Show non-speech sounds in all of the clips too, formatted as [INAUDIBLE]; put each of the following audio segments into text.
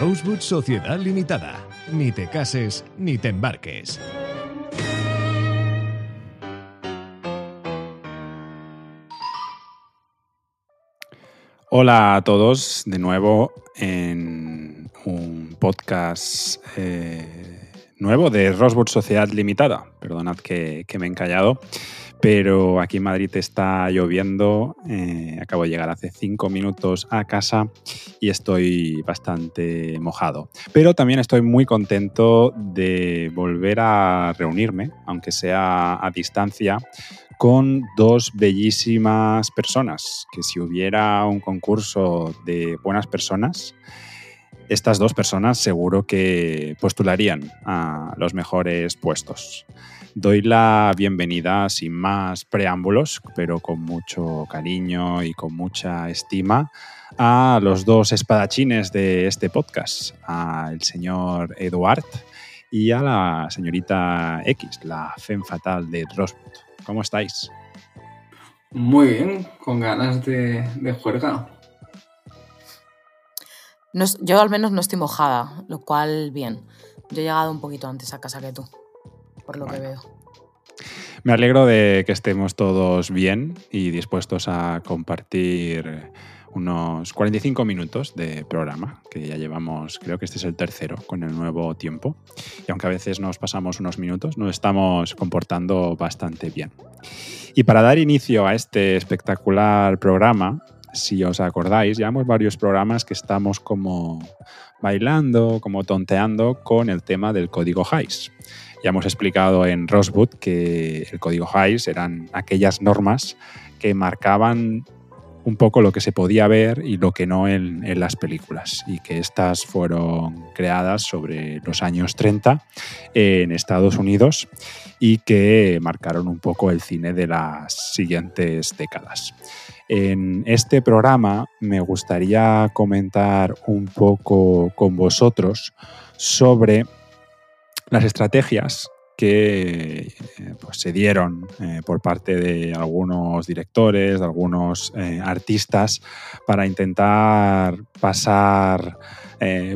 Rosewood Sociedad Limitada. Ni te cases ni te embarques. Hola a todos de nuevo en un podcast eh, nuevo de Rosewood Sociedad Limitada. Perdonad que, me he encallado, pero aquí en Madrid está lloviendo. Eh, acabo de llegar hace cinco minutos a casa y estoy bastante mojado. Pero también estoy muy contento de volver a reunirme, aunque sea a distancia, con dos bellísimas personas, que si hubiera un concurso de buenas personas, estas dos personas seguro que postularían a los mejores puestos. Doy la bienvenida sin más preámbulos, pero con mucho cariño y con mucha estima, a los dos espadachines de este podcast, al señor Eduard y a la señorita X, la femme fatal de Rosewood. ¿Cómo estáis? Muy bien, con ganas de, juerga. yo al menos no estoy mojada, lo cual bien. Yo he llegado un poquito antes a casa que tú, por lo que veo. Me alegro de que estemos todos bien y dispuestos a compartir unos 45 minutos de programa, que ya llevamos, creo que este es el tercero con el nuevo tiempo. Y aunque a veces nos pasamos unos minutos, nos estamos comportando bastante bien. Y para dar inicio a este espectacular programa, si os acordáis, llevamos varios programas que estamos como bailando, como tonteando con el tema del código HIGHS. Ya hemos explicado en Rosewood que el código HIGHS eran aquellas normas que marcaban un poco lo que se podía ver y lo que no en, las películas. Y que estas fueron creadas sobre los años 30 en Estados Unidos y que marcaron un poco el cine de las siguientes décadas. En este programa me gustaría comentar un poco con vosotros sobre las estrategias que eh, pues, se dieron eh, por parte de algunos directores, de algunos eh, artistas, para intentar pasar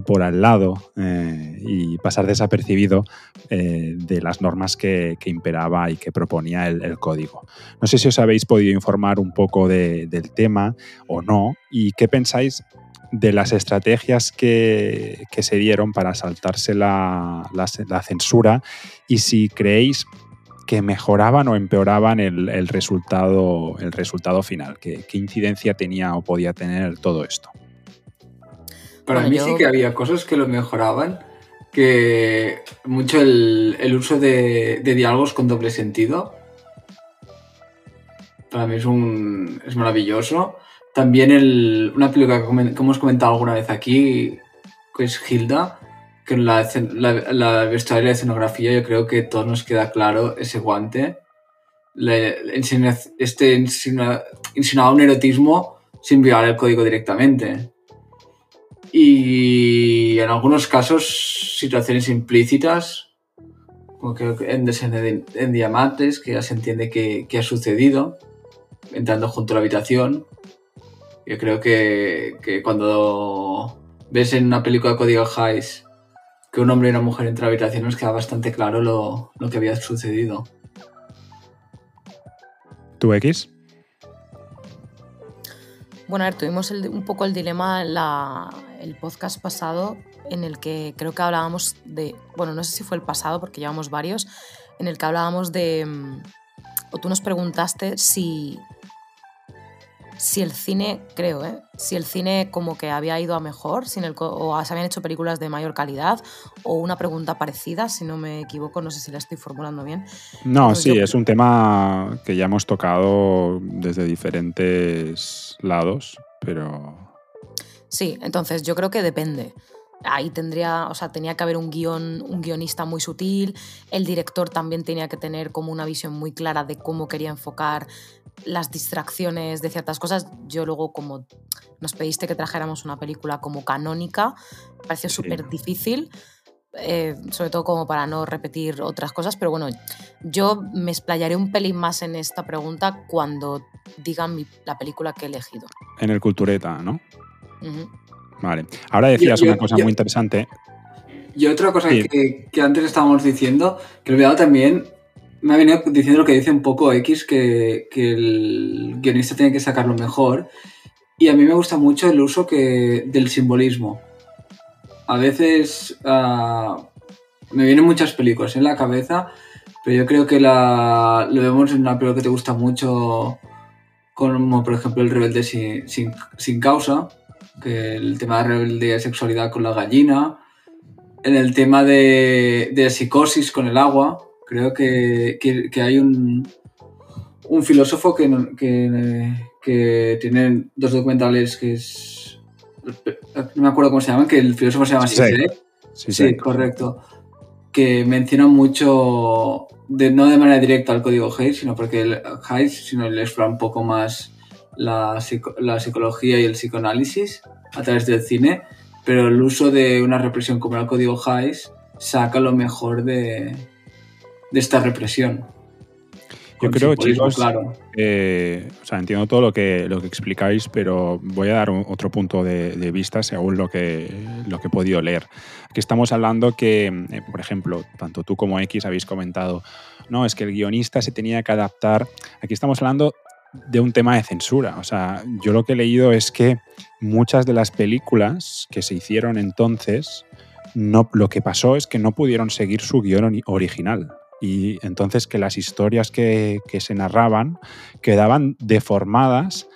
por al lado y pasar desapercibido de las normas que, imperaba y que proponía el, código. No sé si os habéis podido informar un poco del tema o no, y qué pensáis de las estrategias que, se dieron para saltarse la, censura y si creéis que mejoraban o empeoraban el, resultado, el resultado final. ¿Qué, incidencia tenía o podía tener todo esto? Para mí sí que había cosas que lo mejoraban, que mucho el, uso de, diálogos con doble sentido. Para mí es, un, es maravilloso. También el, una película que, hemos comentado alguna vez aquí, que es Hilda, que en la, la, la vestuario y la escenografía yo creo que todo nos queda claro ese guante. este insinuaba un erotismo sin violar el código directamente. Y en algunos casos situaciones implícitas, como que en, en, en diamantes, que ya se entiende que, que ha sucedido, entrando junto a la habitación, yo creo que, cuando ves en una película de Código Highs que un hombre y una mujer entran a habitación nos queda bastante claro lo, que había sucedido. ¿Tú X? Bueno, a ver, tuvimos un poco el dilema la, el podcast pasado en el que creo que hablábamos de, bueno, no sé si fue el pasado porque llevamos varios, en el que hablábamos de, mm, o tú nos preguntaste si si el cine, creo, ¿eh? si el cine como que había ido a mejor, sin el, o se habían hecho películas de mayor calidad, o una pregunta parecida, si no me equivoco, no sé si la estoy formulando bien. No, sí, es un tema que ya hemos tocado desde diferentes lados, pero... Sí, entonces yo creo que depende. Ahí tendría, o sea, tenía que haber un guion, un guionista muy sutil, el director también tenía que tener como una visión muy clara de cómo quería enfocar las distracciones de ciertas cosas. Yo luego, como nos pediste que trajéramos una película como canónica, me pareció súper difícil. Eh, sobre todo como para no repetir otras cosas, pero bueno, yo me explayaré un pelín más en esta pregunta cuando digan la película que he elegido. En el Cultureta, ¿no? Vale. Ahora decías una cosa muy interesante. Y otra cosa que, antes estábamos diciendo, que he olvidado también, me ha venido diciendo lo que dice un poco X, que, el guionista tiene que sacarlo mejor. Y a mí me gusta mucho el uso que, del simbolismo. A veces ah, me vienen muchas películas en la cabeza, pero yo creo que la, lo vemos en una película que te gusta mucho, como por ejemplo El Rebelde sin, sin, causa, que el tema de rebeldía y sexualidad con la gallina, en el tema de, de psicosis con el agua, Creo que, hay un, un filósofo que, que, tiene dos documentales que es. No me acuerdo cómo se llaman, que el filósofo se llama sí, sí, sí, correcto. Que menciona mucho, de, no de manera directa al código Hayes, sino porque el Hayes, sino le explora un poco más la, la psicología y el psicoanálisis a través del cine, pero el uso de una represión como el código Hayes saca lo mejor de, de esta represión. Yo creo, chicos, claro. Eh, o sea, entiendo todo lo que, lo que explicáis, pero voy a dar otro punto de, vista según lo que, lo que he podido leer. Aquí estamos hablando que, eh, por ejemplo, tanto tú como X habéis comentado, no, es que el guionista se tenía que adaptar. Aquí estamos hablando de un tema de censura. O sea, yo lo que he leído es que muchas de las películas que se hicieron entonces, no, lo que pasó es que no pudieron seguir su guion original y entonces que las historias que, se narraban quedaban deformadas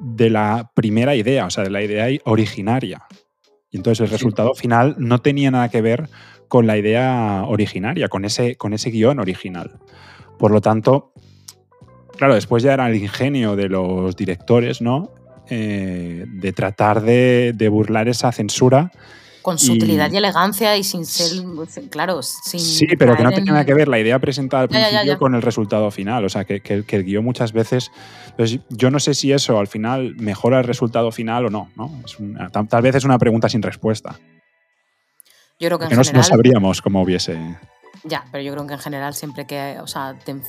de la primera idea, o sea, de la idea originaria. Y entonces el resultado final no tenía nada que ver con la idea originaria, con ese, con ese guion original. Por lo tanto, claro, después ya era el ingenio de los directores, ¿no? Eh, de tratar de, de burlar esa censura con sutilidad y, elegancia y sin ser, claro, sin... Sí, pero que no tenía nada que ver la idea presentada al principio con el resultado final. O sea, que, que, el guion muchas veces... Pues yo no sé si eso al final mejora el resultado final o no. ¿no? tal, vez es una pregunta sin respuesta. Yo creo que en general, no, sabríamos cómo hubiese... Ya, pero yo creo que en general siempre que o sea, te,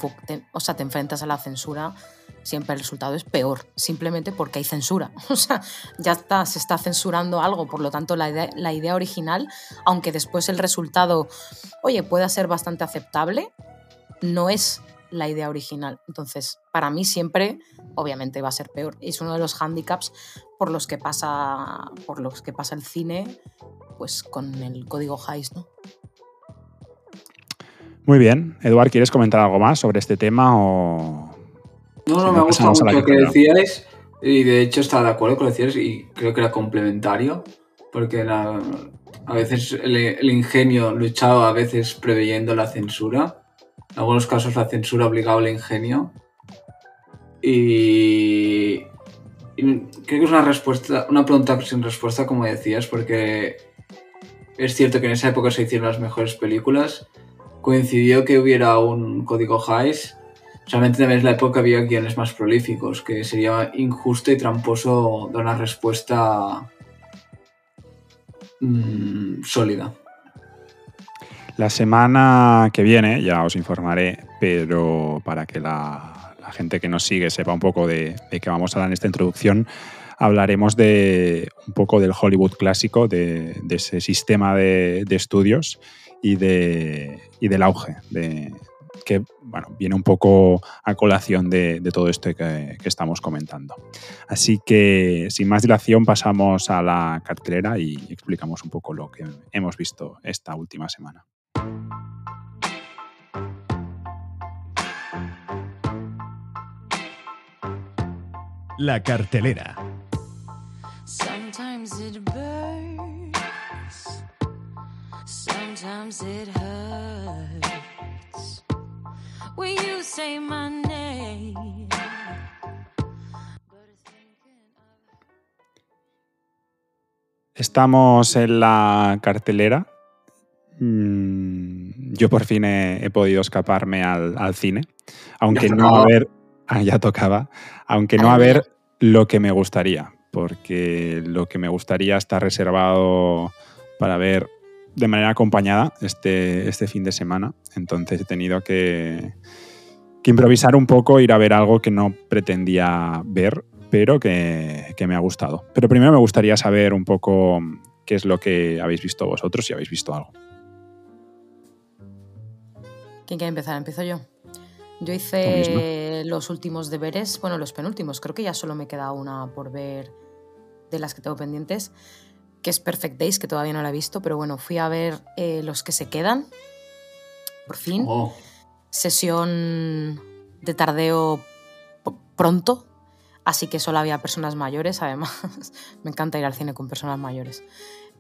o sea, te enfrentas a la censura siempre el resultado es peor, simplemente porque hay censura. [LAUGHS] O sea, ya se está censurando algo, por lo tanto la idea, la idea original, aunque después el resultado, oye, pueda ser bastante aceptable, no es la idea original. Entonces, para mí siempre, obviamente, va a ser peor. Es uno de los handicaps por los que pasa, por los que pasa el cine, pues con el código Hayes, ¿no? Muy bien. Eduard, ¿quieres comentar algo más sobre este tema o no, no, me ha gustado mucho lo que decíais y de hecho estaba de acuerdo con lo que decíais y creo que era complementario porque a veces el, ingenio luchaba a veces preveyendo la censura. En algunos casos la censura obligaba al ingenio. Y, creo que es una respuesta, una pregunta sin respuesta, como decías, porque es cierto que en esa época se hicieron las mejores películas. Coincidió que hubiera un código Hayes Realmente también es la época había guiones más prolíficos, que sería injusto y tramposo dar una respuesta mm, sólida. La semana que viene, ya os informaré, pero para que la, gente que nos sigue sepa un poco de, qué vamos a hablar en esta introducción, hablaremos de un poco del Hollywood clásico, de, ese sistema de, estudios y, y del auge de, que bueno, viene un poco a colación de, todo esto que, estamos comentando. Así que, sin más dilación, pasamos a la cartelera y explicamos un poco lo que hemos visto esta última semana. La cartelera. Estamos en la cartelera. Mm, yo por fin he, podido escaparme al, cine, aunque no a ver, ah, ya tocaba, aunque no a ver lo que me gustaría, porque lo que me gustaría está reservado para ver de manera acompañada este, este fin de semana. Entonces he tenido que, que improvisar un poco, ir a ver algo que no pretendía ver, pero que, que, me ha gustado. Pero primero me gustaría saber un poco qué es lo que habéis visto vosotros, si habéis visto algo. ¿Quién quiere empezar? Empiezo yo. Yo hice los últimos deberes, bueno, los penúltimos, creo que ya solo me queda una por ver de las que tengo pendientes que es Perfect Days, que todavía no la he visto, pero bueno, fui a ver eh, los que se quedan, por fin. Oh. Sesión de tardeo pronto, así que solo había personas mayores, además. [LAUGHS] me encanta ir al cine con personas mayores.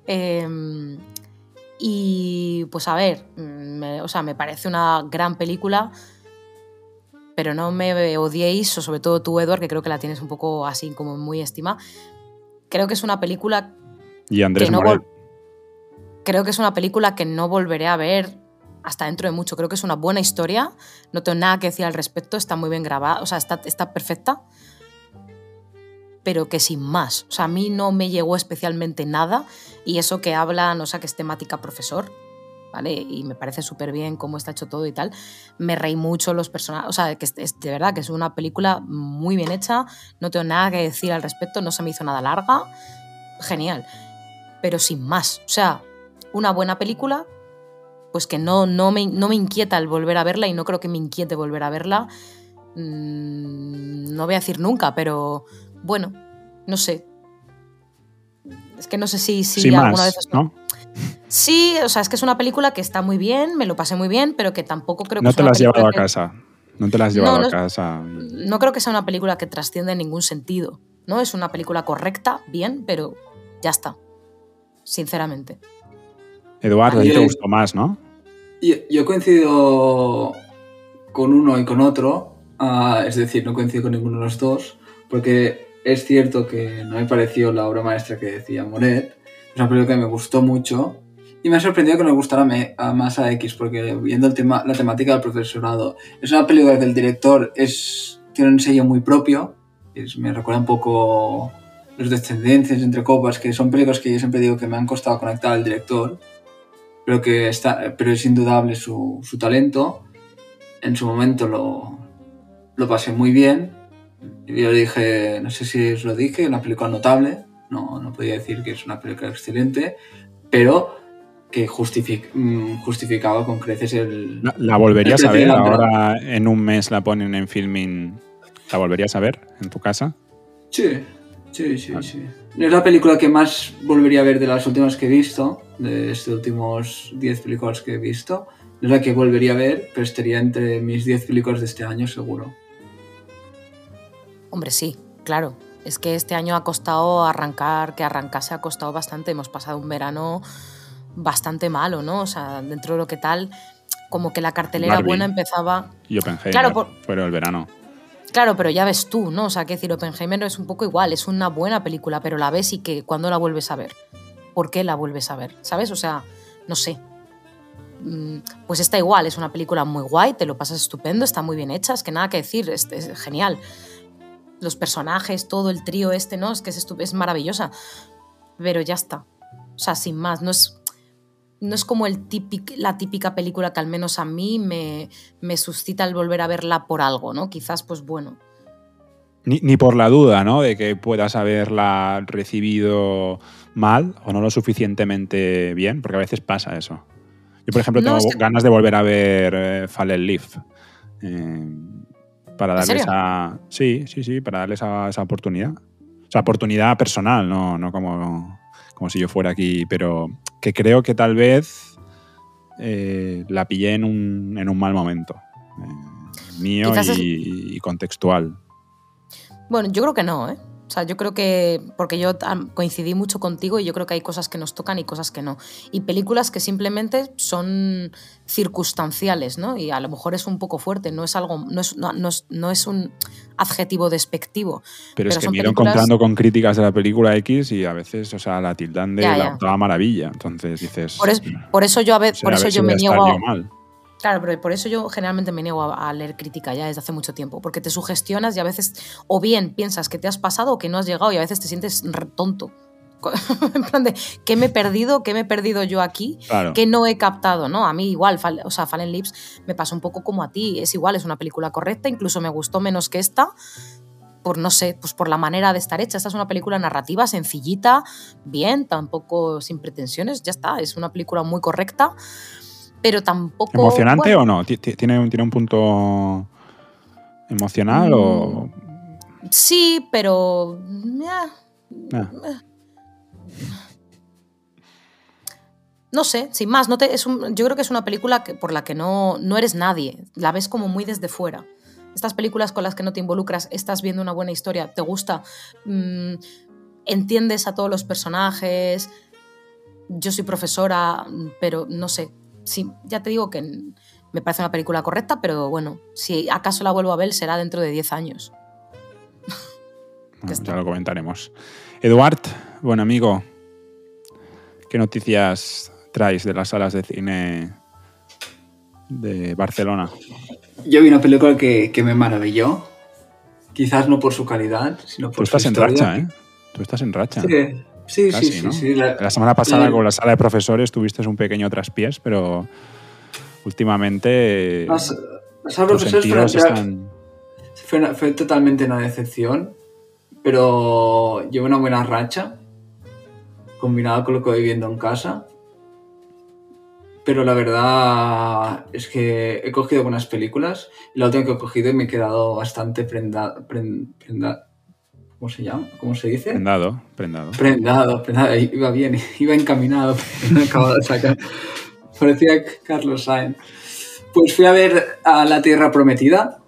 Em, y pues a ver, me, o sea, me parece una gran película, pero no me odiéis, o sobre todo tú, Edward, que creo que la tienes un poco así como muy estima. Creo que es una película y Andrés Creo que es una película que no volveré a ver hasta dentro de mucho. Creo que es una buena historia. No tengo nada que decir al respecto. Está muy bien grabada. O sea, está, está perfecta. Pero que sin más. O sea, a mí no me llegó especialmente nada. Y eso que habla, no sé, que es temática profesor. ¿Vale? Y me parece súper bien cómo está hecho todo y tal. Me reí mucho los personajes. O sea, que es, de verdad que es una película muy bien hecha. No tengo nada que decir al respecto. No se me hizo nada larga. Genial pero sin más. O sea, una buena película, pues que no, no, me, no me inquieta el volver a verla y no creo que me inquiete volver a verla. Mm, no voy a decir nunca, pero bueno, no sé. Es que no sé si, si alguna vez... ¿no? Sí, o sea, es que es una película que está muy bien, me lo pasé muy bien, pero que tampoco creo que... No te la has llevado a casa. No te la has llevado a casa. No creo que sea una película que trascienda en ningún sentido. ¿no? Es una película correcta, bien, pero ya está sinceramente. Eduardo, a ti te gustó más, ¿no? Yo, coincido con uno y con otro, ah, es decir, no coincido con ninguno de los dos, porque es cierto que no me pareció la obra maestra que decía Moret, es una película que me gustó mucho y me ha sorprendido que me gustara más a X, porque viendo el tema, la temática del profesorado, es una película que el director es, tiene un sello muy propio, me recuerda un poco los descendencias entre copas, que son películas que yo siempre digo que me han costado conectar al director, pero que está, pero es indudable su, su talento. En su momento lo, lo pasé muy bien. Yo dije, no sé si os lo dije, una película notable. No, no podía decir que es una película excelente, pero que mm, justificaba con creces el. ¿La, volverías a ver? Ahora en un mes la ponen en filming. ¿La volverías a ver en tu casa? Sí, Sí, sí, sí. Es la película que más volvería a ver de las últimas que he visto, de estos últimos 10 películas que he visto. Es la que volvería a ver, pero estaría entre mis 10 películas de este año seguro. Hombre, sí, claro. Es que este año ha costado arrancar, que arrancase ha costado bastante. Hemos pasado un verano bastante malo, ¿no? O sea, dentro de lo que tal, como que la cartelera buena empezaba. Y Oppenheimer claro, por... fuera el verano. Claro, pero ya ves tú, ¿no? O sea, que decir, Oppenheimer es un poco igual, es una buena película, pero la ves y que cuando la vuelves a ver, ¿por qué la vuelves a ver? ¿Sabes? O sea, no sé. Mm, pues está igual, es una película muy guay, te lo pasas estupendo, está muy bien hecha, es que nada que decir, es, genial. Los personajes, todo el trío este, ¿no? Es que es, es maravillosa. Pero ya está. O sea, sin más, no es no es como el la típica película que al menos a mí me, suscita el volver a verla por algo, ¿no? Quizás, pues bueno. Ni, por la duda, ¿no? De que puedas haberla recibido mal o no lo suficientemente bien, porque a veces pasa eso. Yo, por ejemplo, tengo ganas de volver a ver eh, Fallen Leaf. Eh, para darle esa. Sí, sí, sí, para darle esa, esa oportunidad. O sea, oportunidad personal, no, no como, como si yo fuera aquí, pero que creo que tal vez eh, la pillé en un, en un mal momento. Eh, mío y, contextual. Bueno, yo creo que no, ¿eh? O O sea, yo creo que, porque yo coincidí mucho contigo y yo creo que hay cosas que nos tocan y cosas que no. Y películas que simplemente son circunstanciales, ¿no? Y a lo mejor es un poco fuerte, no es algo, no es, no, es, un adjetivo despectivo. Pero, es que me ido encontrando con críticas de la película X y a veces, o sea, la tildan de la toda maravilla. Entonces dices. Por, eso yo a veces, por eso yo me niego a. Claro, pero por eso yo generalmente me niego a, leer crítica ya desde hace mucho tiempo, porque te sugestionas y a veces o bien piensas que te has pasado o que no has llegado y a veces te sientes tonto. [LAUGHS] en plan de, ¿qué me he perdido? ¿Qué me he perdido yo aquí? ¿Qué no he captado? ¿no? A mí igual, o sea, Fallen Lips me pasa un poco como a ti. Es igual, es una película correcta, incluso me gustó menos que esta, por no sé, pues por la manera de estar hecha. Esta es una película narrativa, sencillita, bien, tampoco sin pretensiones, ya está, es una película muy correcta pero tampoco... ¿Emocionante o no? ¿Tiene, ¿Tiene un punto emocional o...? Mm, sí, pero... Ah. No sé, sin más, no te, es yo creo que es una película por la que no, no eres nadie, la ves como muy desde fuera. Estas películas con las que no te involucras, estás viendo una buena historia, te gusta, mm, entiendes a todos los personajes, yo soy profesora, pero no sé, sí, ya te digo que me parece una película correcta, pero bueno, si acaso la vuelvo a ver será dentro de 10 años. [LAUGHS] ya lo comentaremos. Eduard, buen amigo, ¿qué noticias traes de las salas de cine de Barcelona? Yo vi una película que, me maravilló. Quizás no por su calidad, sino por Tú estás en racha, ¿eh? Tú estás en racha. Sí. Sí, sí, sí, La, semana pasada con la sala de profesores tuviste un pequeño traspiés, pero últimamente la sala de profesores fue, totalmente una decepción, pero llevo una buena racha combinada con lo que voy viendo en casa. Pero la verdad es que he cogido buenas películas la última que he cogido y me he quedado bastante prendada ¿Cómo se llama? ¿Cómo se dice? Prendado, prendado. Prendado, prendado. Iba bien, [LAUGHS] iba encaminado, [LAUGHS] pero me acabo de sacar. Parecía Carlos Sainz. Pues fui a ver a La Tierra Prometida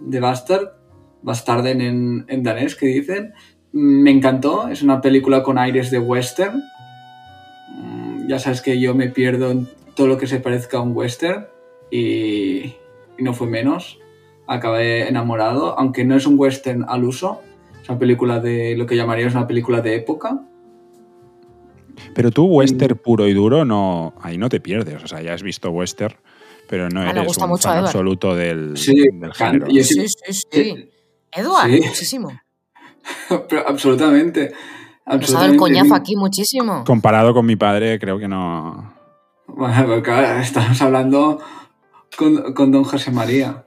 de Bastard, Bastarden en, en danés, que dicen. Me encantó, es una película con aires de western. Mm, ya sabes que yo me pierdo en todo lo que se parezca a un western y, y no fue menos. Acabé enamorado, aunque no es un western al uso, es una película de lo que llamarías una película de época. Pero tú, western puro y duro, no, ahí no te pierdes. O sea, ya has visto western, pero no ah, eres un fan absoluto del, género. Sí, sí, sí. Edward, muchísimo. [LAUGHS] pero, absolutamente. Nos ha dado el coñazo aquí muchísimo. Comparado con mi padre, creo que no. Bueno, porque estamos hablando con, con don José María.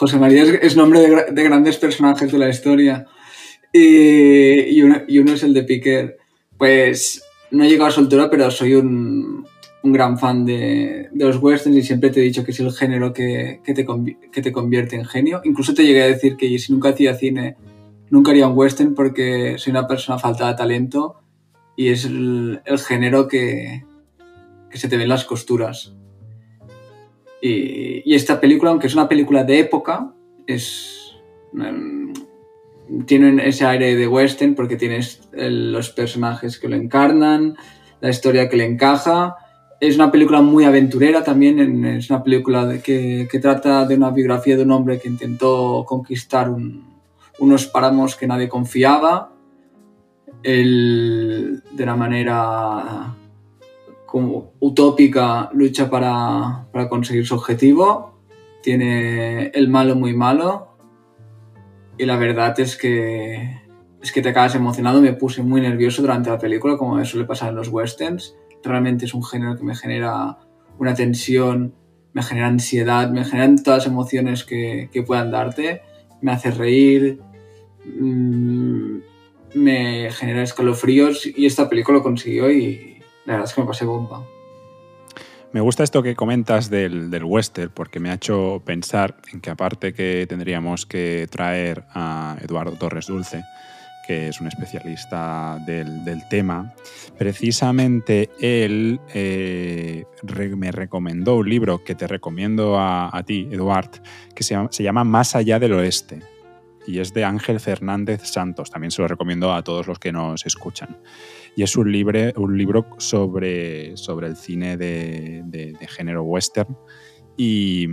José María es, nombre de, grandes personajes de la historia. Y, uno, es el de Piquer. Pues no he llegado a su pero soy un, gran fan de, los westerns y siempre te he dicho que es el género que, te, que te convierte en genio. Incluso te llegué a decir que si nunca hacía cine, nunca haría un western porque soy una persona falta de talento y es el, género que, que se te ven las costuras. Y, esta película, aunque es una película de época, es em, tiene ese aire de western porque tienes los personajes que lo encarnan, la historia que le encaja. Es una película muy aventurera también, es una película que, trata de una biografía de un hombre que intentó conquistar unos páramos que nadie confiaba, de una manera como utópica lucha para, conseguir su objetivo. Tiene el malo muy malo. Y la verdad es que, es que te acabas emocionado. Me puse muy nervioso durante la película, como me suele pasar en los westerns. Realmente es un género que me genera una tensión, me genera ansiedad, me generan todas las emociones que, puedan darte. Me hace reír, mm, me genera escalofríos y esta película lo consiguió y, la verdad es que me pasé bomba. Me gusta esto que comentas del, del, western, porque me ha hecho pensar en que aparte que tendríamos que traer a Eduardo Torres Dulce, que es un especialista del, tema, precisamente él eh, me recomendó un libro que te recomiendo a, ti, Eduard, que se se llama Más allá del oeste. y es de Ángel Fernández Santos. También se lo recomiendo a todos los que nos escuchan. Y es un, libre, un libro sobre, sobre el cine de, de, de género western y,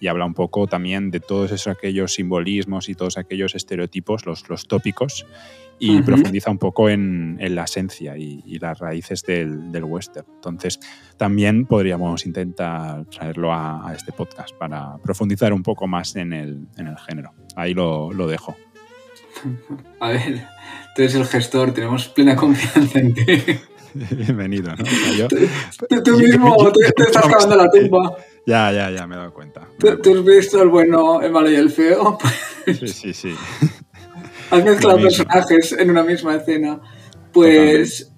y, habla un poco también de todos esos aquellos simbolismos y todos aquellos estereotipos, los, los tópicos, y uh -huh. profundiza un poco en, en la esencia y, y, las raíces del, del western. Entonces, también podríamos intentar traerlo a, a, este podcast para profundizar un poco más en el, en el género. Ahí lo, lo dejo. [LAUGHS] A ver, tú eres el gestor, tenemos plena confianza en ti. [LAUGHS] Bienvenido, ¿no? O sea, yo, tú, tú, mismo yo, te, te, estás cavando la tumba. Ya, ya, ya, me he dado cuenta. ¿Tú, ¿Tú, has visto el bueno, el malo y el feo? [LAUGHS] Sí, sí, sí. Has mezclado personajes en una misma escena. Pues,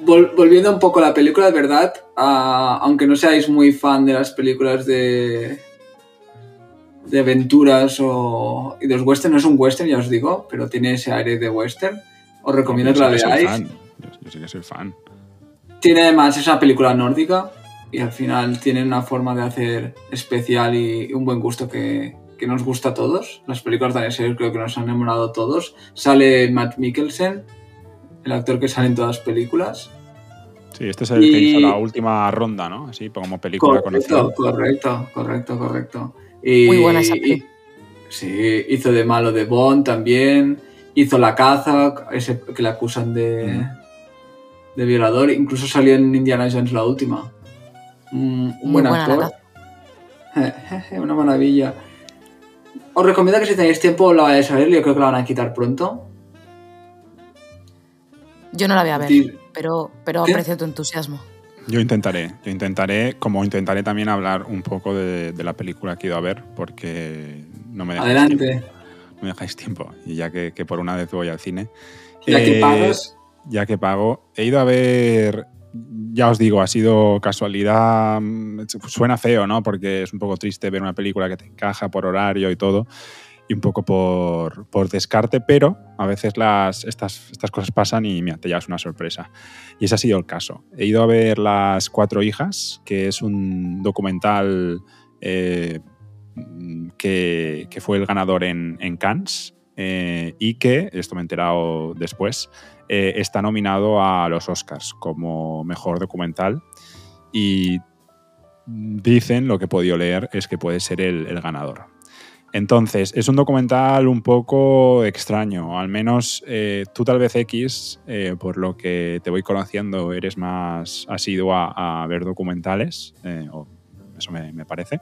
vol volviendo un poco a la película, de verdad, uh, aunque no seáis muy fan de las películas de, de aventuras o y de los western, no es un western, ya os digo, pero tiene ese aire de western. Os recomiendo que la veáis. Yo, sí que soy fan. Tiene además, es una película nórdica y al final tiene una forma de hacer especial y un buen gusto que, que nos gusta a todos. Las películas de series creo que nos han enamorado a todos. Sale Matt Mikkelsen, el actor que sale en todas las películas. Sí, este es el y... que hizo la última ronda, ¿no? Así como película correcto, conocida. Correcto, correcto, correcto. Y, Muy buena esa película. Sí, hizo de malo de Bond también. Hizo La Caza, ese que le acusan de, mm. de violador. Incluso salió en Indiana Jones la última. Un, un buen actor. [LAUGHS] Una maravilla. Os recomiendo que si tenéis tiempo la vayáis a ver, yo creo que la van a quitar pronto. Yo no la voy a ver, sí. Pero, pero aprecio tu entusiasmo. Yo intentaré, yo intentaré, como intentaré también hablar un poco de, de la película que he ido a ver, porque no me dejáis Adelante. tiempo. No me dejáis tiempo, y ya que, que por una vez voy al cine. Ya eh, que pagas. Ya que pago. He ido a ver ya os digo, ha sido casualidad. Suena feo, ¿no? Porque es un poco triste ver una película que te encaja por horario y todo, un poco por, por descarte, pero a veces las, estas, estas cosas pasan y mira, te llevas una sorpresa. Y ese ha sido el caso. He ido a ver Las Cuatro Hijas, que es un documental eh, que, que, fue el ganador en, en Cannes. Eh, y que, esto me he enterado después, eh, está nominado a los Oscars como mejor documental y dicen, lo que he podido leer, es que puede ser el, el ganador. Entonces, es un documental un poco extraño, al menos eh, tú tal vez X, eh, por lo que te voy conociendo, eres más asiduo a, a ver documentales, eh, o eso me, me parece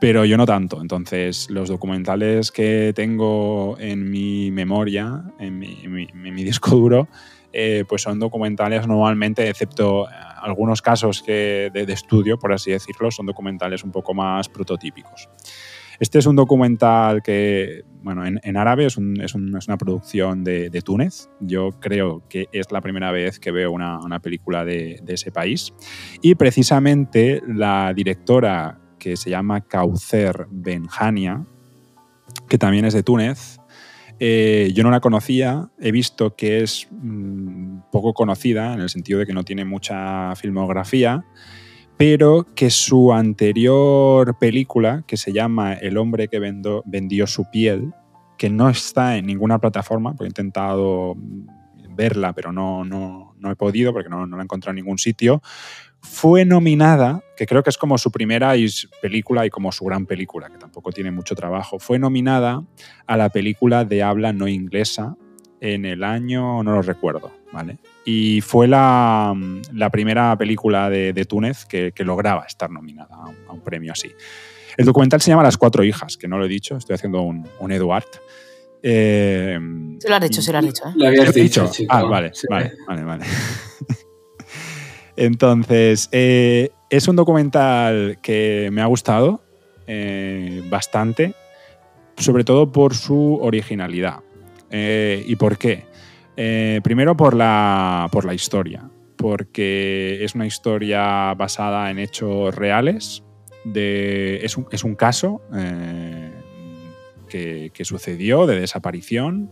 pero yo no tanto. Entonces, los documentales que tengo en mi memoria, en mi, en mi, en mi disco duro, eh, pues son documentales normalmente, excepto algunos casos que de, de, estudio, por así decirlo, son documentales un poco más prototípicos. Este es un documental que, bueno, en, en árabe es, un, es, un, es, una producción de, de, Túnez. Yo creo que es la primera vez que veo una, una película de, de ese país. Y precisamente la directora que se llama Kaucer Benjania, que también es de Túnez. Eh, yo no la conocía, he visto que es mmm, poco conocida en el sentido de que no tiene mucha filmografía, pero que su anterior película, que se llama El hombre que vendió su piel, que no está en ninguna plataforma, porque he intentado verla, pero no, no, no he podido porque no, no la he encontrado en ningún sitio, fue nominada, que creo que es como su primera película y como su gran película, que tampoco tiene mucho trabajo, fue nominada a la película de habla no inglesa en el año, no lo recuerdo, ¿vale? Y fue la, la primera película de, de Túnez que, que, lograba estar nominada a un, a un, premio así. El documental se llama Las Cuatro Hijas, que no lo he dicho, estoy haciendo un, un Eduard. Eh, se lo has dicho, se lo has dicho. ¿eh? Lo habías dicho. dicho ah, vale, sí. vale, vale, vale. [LAUGHS] Entonces, eh, es un documental que me ha gustado eh, bastante, sobre todo por su originalidad. Eh, ¿Y por qué? Eh, primero por la, por la historia, porque es una historia basada en hechos reales. De, es, un, es un caso eh, que, que sucedió de desaparición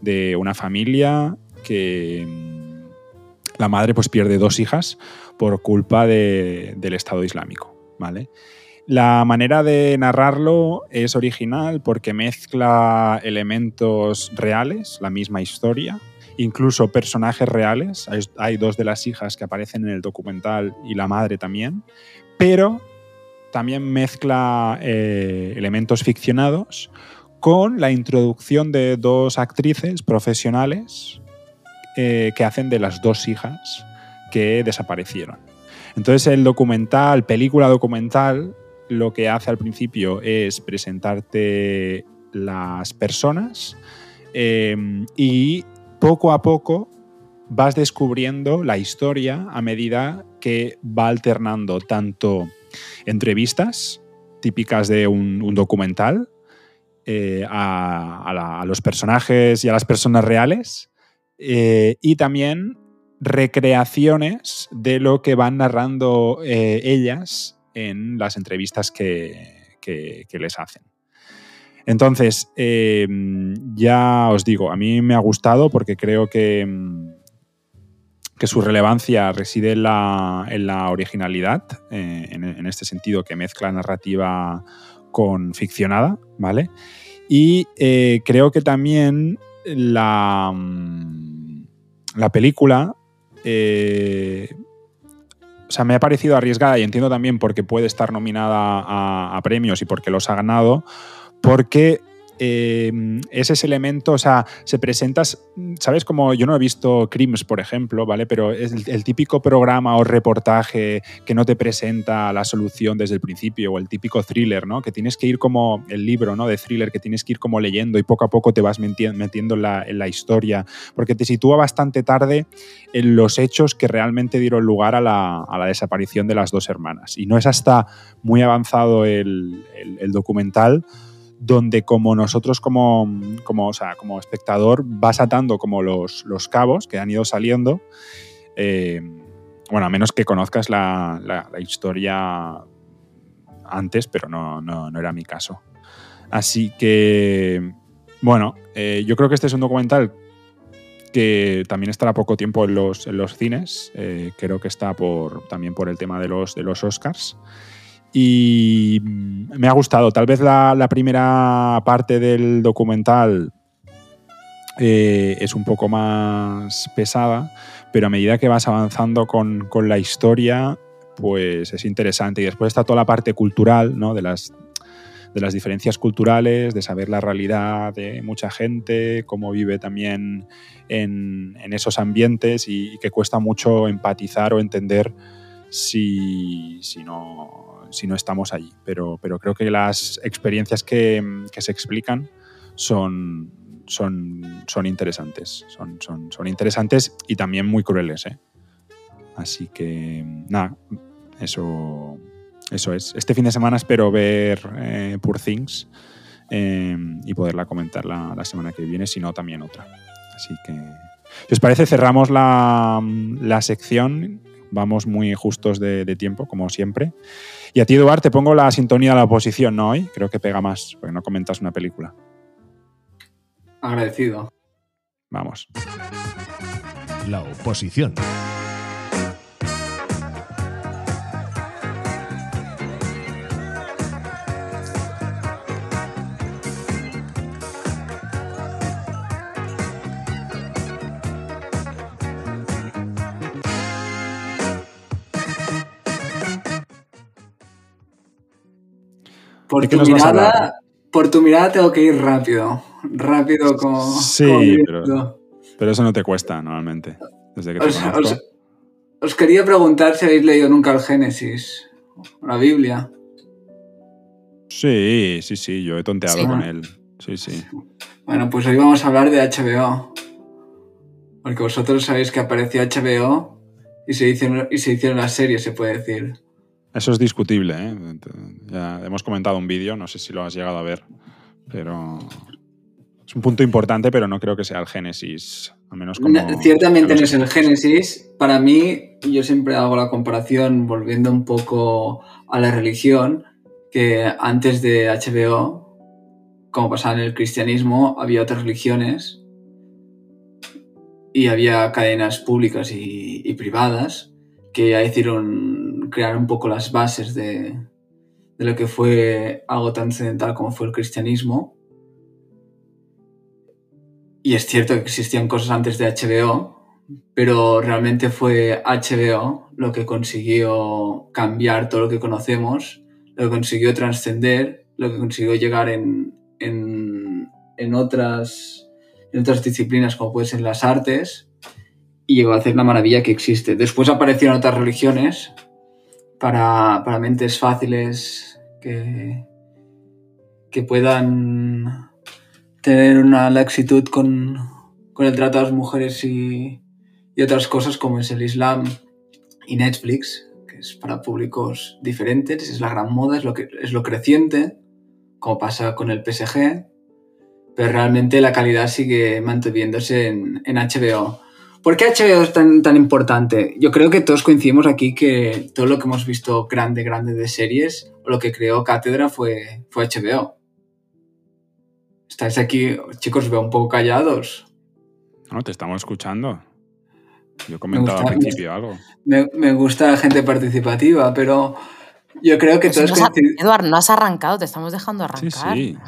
de una familia que la madre pues pierde dos hijas por culpa de, del Estado Islámico, ¿vale? La manera de narrarlo es original porque mezcla elementos reales, la misma historia, incluso personajes reales. Hay, dos de las hijas que aparecen en el documental y la madre también, pero también mezcla eh, elementos ficcionados con la introducción de dos actrices profesionales eh, que hacen de las dos hijas que desaparecieron. Entonces el documental, película documental, lo que hace al principio es presentarte las personas em, y poco a poco vas descubriendo la historia a medida que va alternando tanto entrevistas típicas de un, documental eh, a, los personajes y a las personas reales eh, y también recreaciones de lo que van narrando eh, ellas en las entrevistas que, les hacen. Entonces, em, ya os digo, a mí me ha gustado porque creo que, que su relevancia reside en la, originalidad, eh, en, este sentido que mezcla narrativa con ficcionada, ¿vale? Y eh, creo que también la, mm, la película eh, o sea, me ha parecido arriesgada y entiendo también porque puede estar nominada a, a premios y porque los ha ganado, porque Em, es ese elemento, o sea, se presenta, ¿sabes? Como yo no he visto Crims, por ejemplo, ¿vale? Pero es el, típico programa o reportaje que no te presenta la solución desde el principio, o el típico thriller, ¿no? Que tienes que ir como el libro, ¿no? De thriller, que tienes que ir como leyendo y poco a poco te vas metiendo en la, historia, porque te sitúa bastante tarde en los hechos que realmente dieron lugar a la, desaparición de las dos hermanas. Y no es hasta muy avanzado el documental donde como nosotros como, como, como espectador vas atando como los, los, cabos que han ido saliendo, eh, bueno, a menos que conozcas la, la, historia antes, pero no, no, no, era mi caso. Así que, bueno, eh, yo creo que este es un documental que también estará poco tiempo en los, en los cines, eh, creo que está por, también por el tema de los, de los Oscars. Y me ha gustado. Tal vez la, primera parte del documental eh, es un poco más pesada, pero a medida que vas avanzando con, la historia, pues es interesante. Y después está toda la parte cultural, ¿no? De las, de las diferencias culturales, de saber la realidad de mucha gente, cómo vive también en, esos ambientes y, que cuesta mucho empatizar o entender si, si no si no estamos allí. Pero, pero creo que las experiencias que, se explican son, son, son interesantes. Son, son, son, interesantes y también muy crueles. ¿eh? Así que, nada, eso, eso es. Este fin de semana espero ver eh, Poor Things eh, y poderla comentar la, la, semana que viene, si no, también otra. Así que, si os parece, cerramos la, la sección Vamos muy justos de, tiempo, como siempre. Y a ti, Eduard, te pongo la sintonía de la oposición, ¿no? Hoy creo que pega más, porque no comentas una película. Agradecido. Vamos. La oposición. Por tu, mirada, por tu mirada tengo que ir rápido. Rápido como. Sí, pero, eso no te cuesta normalmente. Desde que os, os, quería preguntar si habéis leído nunca el Génesis, la Biblia. Sí, sí, sí, yo he tonteado con él. Sí, sí. Bueno, pues hoy vamos a hablar de HBO. Porque vosotros sabéis que apareció HBO y se hicieron, y se hicieron las series, se puede decir. Eso es discutible. ¿eh? Ya hemos comentado un vídeo, no sé si lo has llegado a ver, pero es un punto importante, pero no creo que sea el Génesis. Al menos como, ciertamente no es el Génesis. Para mí, yo siempre hago la comparación volviendo un poco a la religión, que antes de HBO, como pasaba en el cristianismo, había otras religiones y había cadenas públicas y, y privadas que ya hicieron crear un poco las bases de, de lo que fue algo tan trascendental como fue el cristianismo. Y es cierto que existían cosas antes de HBO, pero realmente fue HBO lo que consiguió cambiar todo lo que conocemos, lo que consiguió trascender, lo que consiguió llegar en, en, en, otras, en otras disciplinas como pueden ser las artes y llegó a hacer la maravilla que existe. Después aparecieron otras religiones para, para mentes fáciles que, que puedan tener una laxitud con, con el trato a las mujeres y, y otras cosas como es el Islam y Netflix, que es para públicos diferentes, es la gran moda, es lo, que, es lo creciente, como pasa con el PSG, pero realmente la calidad sigue manteniéndose en, en HBO. ¿Por qué HBO es tan, tan importante? Yo creo que todos coincidimos aquí que todo lo que hemos visto grande, grande de series, o lo que creó Cátedra fue, fue HBO. Estáis aquí, chicos, veo un poco callados. No, te estamos escuchando. Yo comentaba al principio algo. Me, me, gusta la gente participativa, pero yo creo que Pues todos no has- coincidimos. Eduard, no has arrancado, te estamos dejando arrancar. Sí, sí.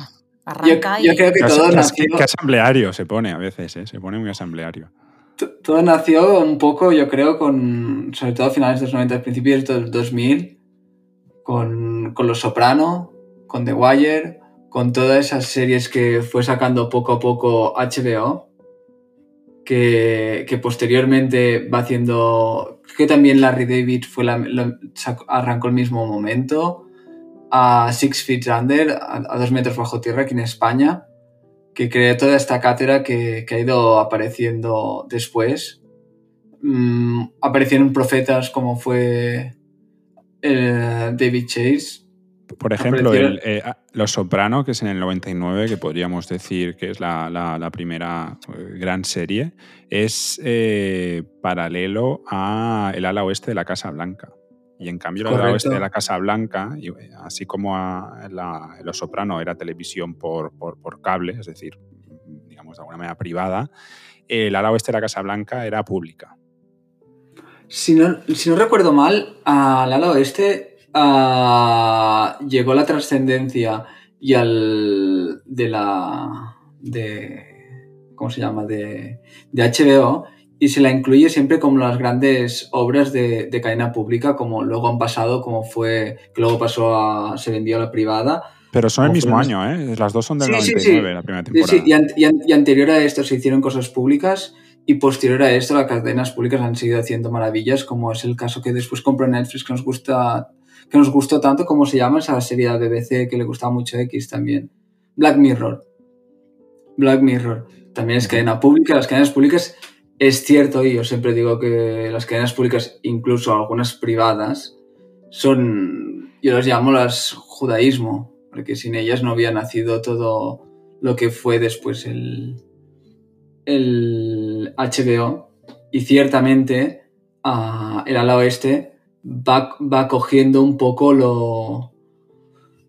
Arranca Yo- yo y- creo que Qué, todo qué- nació, qué asambleario se pone a veces, ¿eh? Se pone muy asambleario. Todo nació un poco, yo creo, con, sobre todo a finales de los 90, principios de los 2000, con, con Los Soprano, con The Wire, con todas esas series que fue sacando poco a poco HBO, que, que posteriormente va haciendo, que también Larry David fue arrancó el mismo momento, a Six Feet Under, a, a dos metros bajo tierra aquí en España, que creó toda esta cátedra que, que ha ido apareciendo después. Mm, aparecieron profetas como fue eh, David Chase. Por ejemplo, el, eh, ah, Los Soprano, que es en el 99, que podríamos decir que es la, la- la primera eh, gran serie, es eh, paralelo a el ala oeste de la Casa Blanca. Y en cambio, Correcto. oeste de la Casa Blanca, y, eh, así como a la- Los Soprano era televisión por, por- por cable, es decir, digamos de alguna manera privada, el ala oeste de la Casa Blanca era pública. Si no, si no recuerdo mal, al ala oeste ah, llegó la trascendencia y al de la de ¿cómo se llama? de, de HBO y se la incluye siempre como las grandes obras de, de cadena pública como luego han pasado como fue que luego pasó a se vendió a la privada Pero son el mismo año, ¿eh? Las dos son del Sí, sí, 99, sí. la primera Sí, temporada. sí, y, an- y an- y anterior a esto se hicieron cosas públicas y posterior a esto las cadenas públicas han seguido haciendo maravillas, como es el caso que después compró Netflix, que nos gusta que nos gustó tanto, como se llama esa serie de BBC que le gustaba mucho a X también. Black Mirror. Black Mirror. También es cadena pública. Las cadenas públicas es cierto, y yo siempre digo que las cadenas públicas, incluso algunas privadas, son, yo las llamo las judaísmo, porque sin ellas no había nacido todo lo que fue después el, el HBO. Y ciertamente ah, el ala oeste va, va cogiendo un poco lo,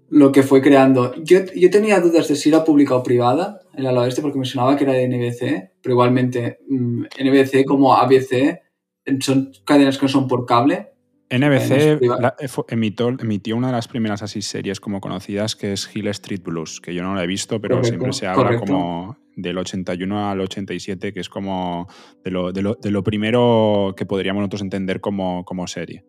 lo que fue creando. Yo, yo tenía dudas de si era pública o privada el ala oeste porque me sonaba que era de NBC, pero igualmente mm, NBC como ABC son cadenas que no son por cable. NBC la- eh, emitió, emitió una de las primeras así series como conocidas que es Hill Street Blues, que yo no la he visto, pero Correcto, siempre se habla correcto. como del 81 al 87, que es como de lo, de lo- de lo primero que podríamos nosotros entender como, como serie.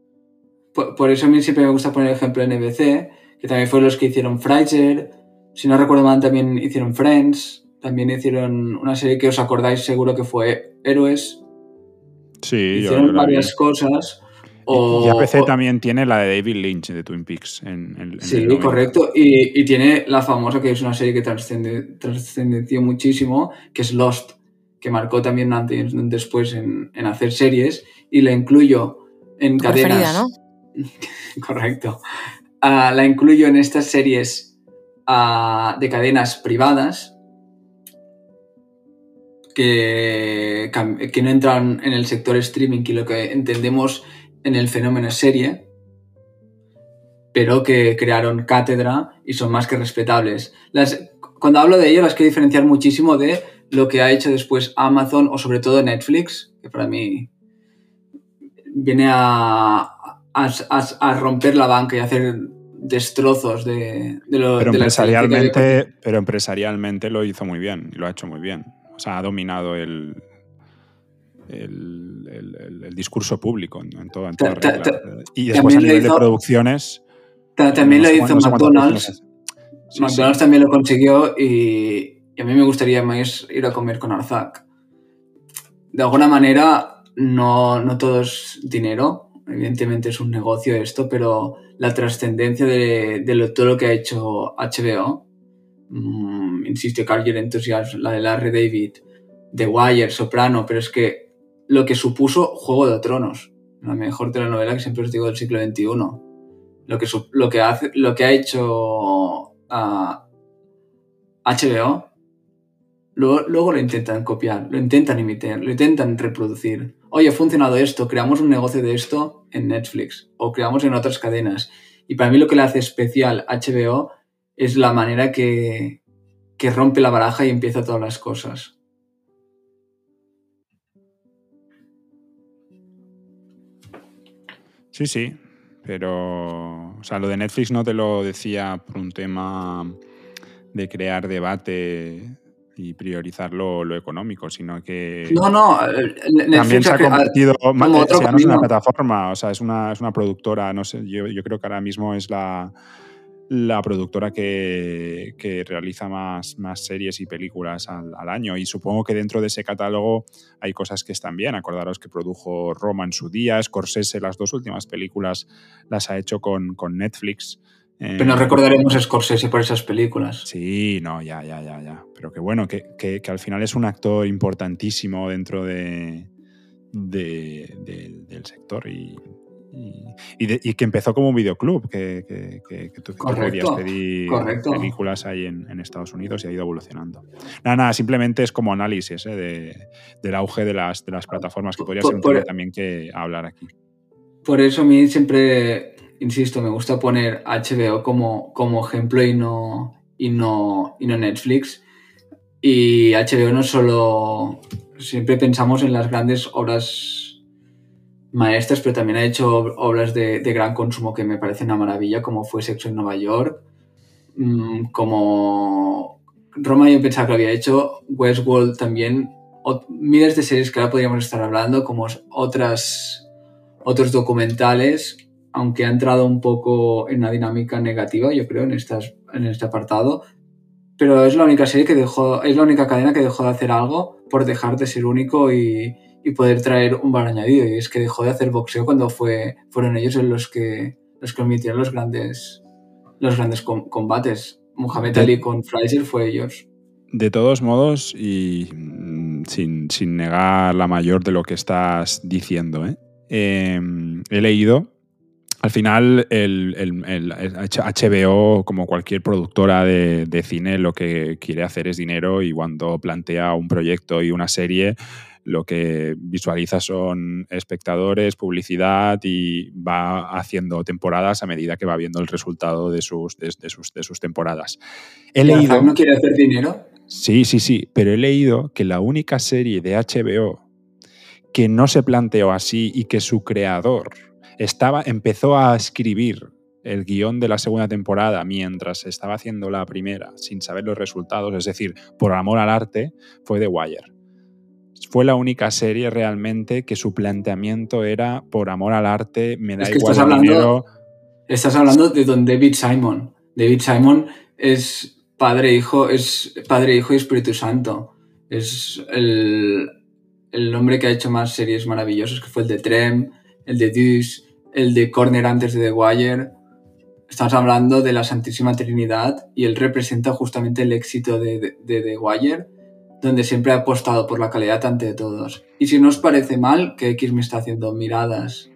Por, por eso a mí siempre me gusta poner el ejemplo de NBC, que también fueron los que hicieron Frasier. Si no recuerdo mal, también hicieron Friends. También hicieron una serie que os acordáis seguro que fue Héroes. Sí, yo, hicieron yo la vi. varias cosas. Y- O, y ABC o- también tiene la de David Lynch de Twin Peaks. En, en- en Sí, el 90. correcto. Y, y tiene la famosa, que es una serie que trascendenció muchísimo, que es Lost, que marcó también antes después en, en hacer series. Y la incluyo en Tu cadenas. preferida, ¿no? [LAUGHS] Correcto. Ah, la incluyo en estas series ah, de cadenas privadas que, no entran en el sector streaming y lo que entendemos en el fenómeno serie, pero que crearon cátedra y son más que respetables. Las, cuando hablo de ello, las quiero diferenciar muchísimo de lo que ha hecho después Amazon o sobre todo Netflix, que para mí viene a, a, a- a romper la banca y hacer destrozos de, de lo Pero de la empresarialmente, pero empresarialmente lo hizo muy bien y lo ha hecho muy bien. O sea, ha dominado el, el, el- el discurso público en, en todo- en toda Ta- regla. ta- Y después a nivel de hizo- producciones. Ta- También lo hizo McDonald's. producciones- Sí, sí. McDonald's también lo consiguió y, y a mí me gustaría más ir a comer con Arzac. De alguna manera, no, no todo es dinero. Evidentemente es un negocio esto, pero la trascendencia de, de lo- todo lo que ha hecho HBO, mm, insisto, Carrier Enthusiasm, la de Larry David, The Wire, Soprano, pero es que lo que supuso Juego de Tronos, la mejor telenovela que siempre os digo del siglo XXI lo que, lo que, hace, lo que ha hecho ah, HBO, luego, luego lo intentan copiar, lo intentan imitar, lo intentan reproducir. Oye, ha funcionado esto, creamos un negocio de esto en Netflix o creamos en otras cadenas. Y para mí lo que le hace especial HBO es la manera que, que rompe la baraja y empieza todas las cosas. Sí, sí, pero, o sea, lo de Netflix no te lo decía por un tema de crear debate y priorizar lo, lo económico, sino que No, no, eh, también se ha convertido, si ya no es una plataforma, o sea, es una, es una productora, no sé, yo, yo creo que ahora mismo es la, la productora que, que realiza más, más series y películas al, al año y supongo que dentro de ese catálogo hay cosas que están bien. Acordaros que produjo Roma en su día, Scorsese las dos últimas películas las ha hecho con, con Netflix. Eh, Pero nos recordaremos a Scorsese por esas películas. Sí, no, ya, ya, ya, ya. Pero que bueno, que, que- que al final es un actor importantísimo dentro de, de- del- del sector y, y, y de- y que empezó como un videoclub, que, que, que- que tú, Correcto, podías pedir correcto. películas ahí en, en Estados Unidos y ha ido evolucionando. Nada, nada, simplemente es como análisis ¿eh? de- del auge de las, de las plataformas, que podría Por- ser un por- tema también que hablar aquí. Por eso a mí siempre, insisto, me gusta poner HBO como, como ejemplo y no, y, no, y no Netflix. Y HBO no solo... Siempre pensamos en las grandes obras maestras, pero también ha hecho ob- obras de, de gran consumo que me parecen una maravilla, como fue Sexo en Nueva York, mm, como Roma yo pensaba que lo había hecho, Westworld también, miles de series que ahora podríamos estar hablando, como otras otros documentales, aunque ha entrado un poco en una dinámica negativa, yo creo, en, estas, en este apartado. Pero es la única serie que dejó, es la única cadena que dejó de hacer algo por dejar de ser único y, y poder traer un valor añadido. Y es que dejó de hacer boxeo cuando fue, fueron ellos los que, los que emitieron los grandes, los grandes com- combates. Muhammad De- Ali con Fraser fue ellos. De todos modos, y mm, sin, sin negar la mayor de lo que estás diciendo, ¿eh? Eh, he leído, al final el, el- el HBO, como cualquier productora de, de cine, lo que quiere hacer es dinero y cuando plantea un proyecto y una serie, lo que visualiza son espectadores, publicidad y va haciendo temporadas a medida que va viendo el resultado de sus, de, de sus, de sus temporadas. He ¿Y leído... Arzac no quiere hacer dinero? Sí, sí, sí, pero he leído que la única serie de HBO que no se planteó así y que su creador estaba, empezó a escribir el guion de la segunda temporada mientras estaba haciendo la primera sin saber los resultados, es decir, por amor al arte, fue The Wire. Fue la única serie realmente que su planteamiento era por amor al arte, me da Es que igual estás hablando- dinero. Estás hablando de don David Simon. David Simon es padre, hijo, es padre, hijo y Espíritu Santo. Es el, el hombre que ha hecho más series maravillosas, que fue el de Trem, el de Deuce, el de Corner antes de The Wire. Estamos hablando de la Santísima Trinidad y él representa justamente el éxito de, de- de The Wire, donde siempre ha apostado por la calidad ante todos. Y si no os parece mal que X me está haciendo miradas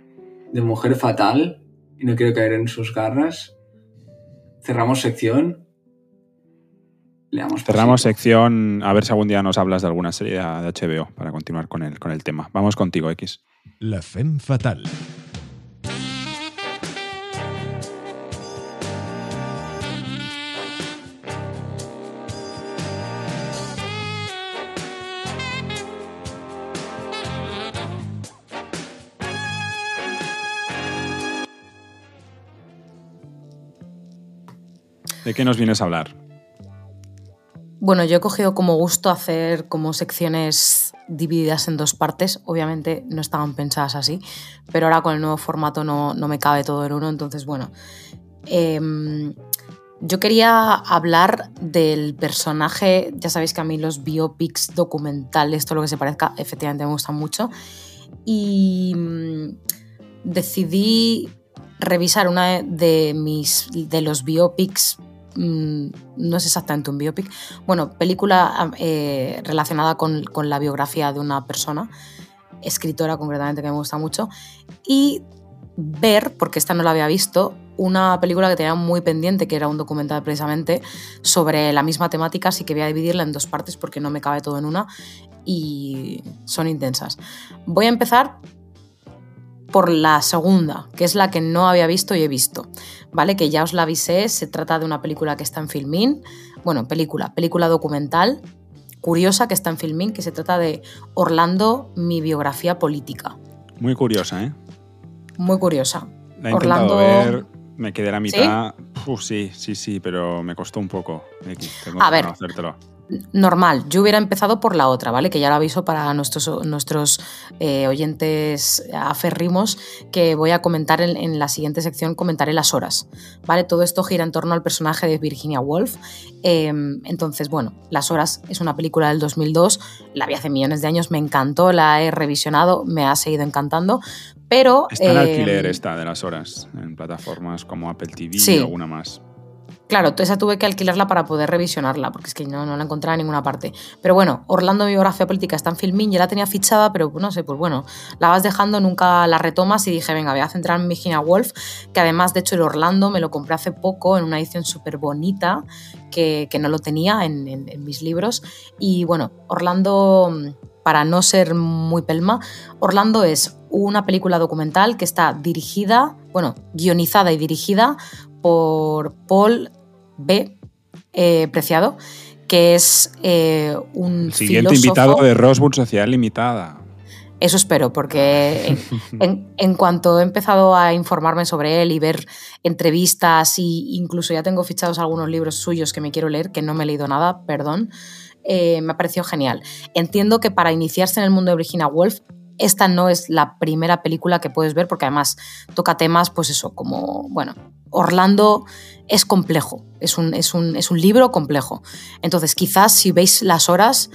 de mujer fatal y no quiero caer en sus garras, cerramos sección. Leamos Cerramos sección, a ver si algún día nos hablas de alguna serie de HBO para continuar con el, con el tema. Vamos contigo, X. La femme fatal. ¿De qué nos vienes a hablar? Bueno, yo he cogido como gusto hacer como secciones divididas en dos partes. Obviamente no estaban pensadas así, pero ahora con el nuevo formato no, me cabe todo en uno. Entonces, bueno, em, yo quería hablar del personaje. Ya sabéis que a mí los biopics documentales, todo lo que se parezca, efectivamente me gustan mucho. Y mm, decidí revisar una de mis de los biopics Mm, no es exactamente un biopic, bueno, película eh, relacionada con, la biografía de una persona, escritora concretamente que me gusta mucho, y ver, porque esta no la había visto, una película que tenía muy pendiente, que era un documental precisamente sobre la misma temática, así que voy a dividirla en dos partes porque no me cabe todo en una y son intensas. Voy a empezar por la segunda, que es la que no había visto y he visto, ¿vale? Que ya os la avisé, se trata de una película que está en Filmin, bueno, película, película documental, curiosa que está en Filmin, que se trata de Orlando, mi biografía política. Muy curiosa, ¿eh? Muy curiosa. La he Orlando... ver, me quedé a la mitad. ¿Sí? sí, sí, pero me costó un poco. Tengo a ver, normal. Yo hubiera empezado por la otra, ¿vale? Que ya lo aviso para nuestros, nuestros eh, oyentes aferrimos que voy a comentar en, la siguiente sección, comentaré las horas, ¿vale? Todo esto gira en torno al personaje de Virginia Woolf. Em, entonces, bueno, Las horas es una película del 2002, la vi hace millones de años, me encantó, la he revisionado, me ha seguido encantando, pero... Está en alquiler em, esta de las horas, en plataformas como Apple TV y alguna más. Claro, esa tuve que alquilarla para poder revisionarla, porque es que no, no la encontraba en ninguna parte. Pero bueno, Orlando Biografía Política está en Filmin, ya la tenía fichada, pero no sé, pues bueno, la vas dejando, nunca la retomas y dije, venga, voy a centrarme en Virginia Woolf, que además, de hecho, el Orlando me lo compré hace poco en una edición súper bonita, que, no lo tenía en, en mis libros. Y bueno, Orlando, para no ser muy pelma, Orlando es una película documental que está dirigida, bueno, guionizada y dirigida por Paul B. Eh, Preciado, que es eh, un siguiente invitado de Rosewood Sociedad Limitada. Eso espero, porque [LAUGHS] en, cuanto he empezado a informarme sobre él y ver entrevistas e incluso ya tengo fichados algunos libros suyos que me quiero leer, que no me he leído nada, perdón, eh, me ha parecido genial. Entiendo que para iniciarse en el mundo de Virginia Woolf esta no es la primera película que puedes ver porque además toca temas, pues eso, como, bueno, Orlando es complejo, es un, es un, libro complejo. Entonces quizás si veis las horas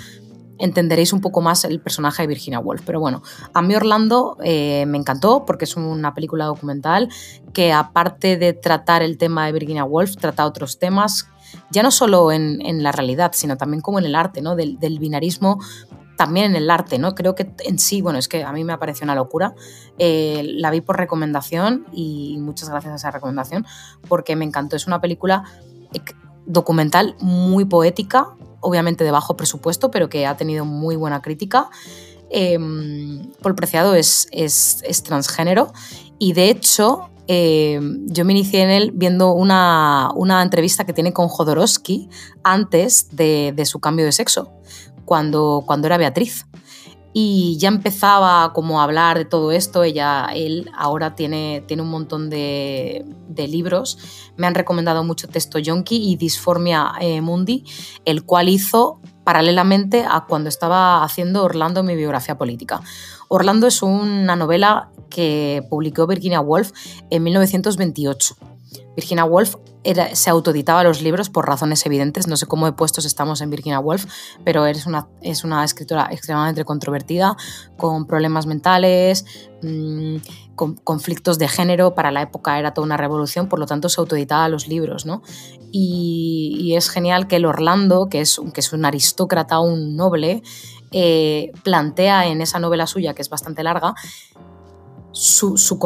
entenderéis un poco más el personaje de Virginia Woolf. Pero bueno, a mí Orlando eh, me encantó porque es una película documental que aparte de tratar el tema de Virginia Woolf, trata otros temas, ya no solo en, la realidad, sino también como en el arte, ¿no? Del, binarismo también en el arte, ¿no? Creo que en sí, bueno, es que a mí me ha parecido una locura. Eh, la vi por recomendación y muchas gracias a esa recomendación porque me encantó. Es una película documental muy poética, obviamente de bajo presupuesto, pero que ha tenido muy buena crítica. Em, Paul Preciado es, es, transgénero y de hecho em, yo me inicié en él viendo una, entrevista que tiene con Jodorowsky antes de su cambio de sexo cuando, cuando era Beatriz. Y ya empezaba como a hablar de todo esto. Ella, él ahora tiene, tiene un montón de, libros. Me han recomendado mucho Texto Yonki y Disformia eh, Mundi, el cual hizo paralelamente a cuando estaba haciendo Orlando mi biografía política. Orlando es una novela que publicó Virginia Woolf en 1928 Virginia Woolf se autoeditaba los libros por razones evidentes. No sé cómo de puestos estamos en Virginia Woolf, pero es una, es una escritora extremadamente controvertida, con problemas mentales, mm, con conflictos de género. Para la época era toda una revolución, por lo tanto se autoeditaba los libros. ¿no? Y, es genial que el Orlando, que es, que es un aristócrata, un noble, eh, plantea en esa novela suya, que es bastante larga, su,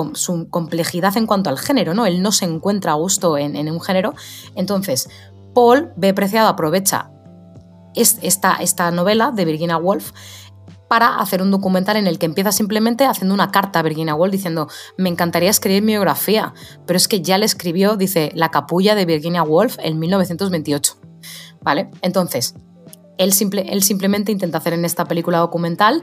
complejidad en cuanto al género, ¿no? Él no se encuentra a gusto en, un género. Entonces, Paul, ve Preciado, aprovecha esta, novela de Virginia Woolf para hacer un documental en el que empieza simplemente haciendo una carta a Virginia Woolf diciendo, me encantaría escribir mi biografía, pero es que ya le escribió, dice, La capulla de Virginia Woolf en 1928. ¿Vale? Entonces, él simplemente intenta hacer en esta película documental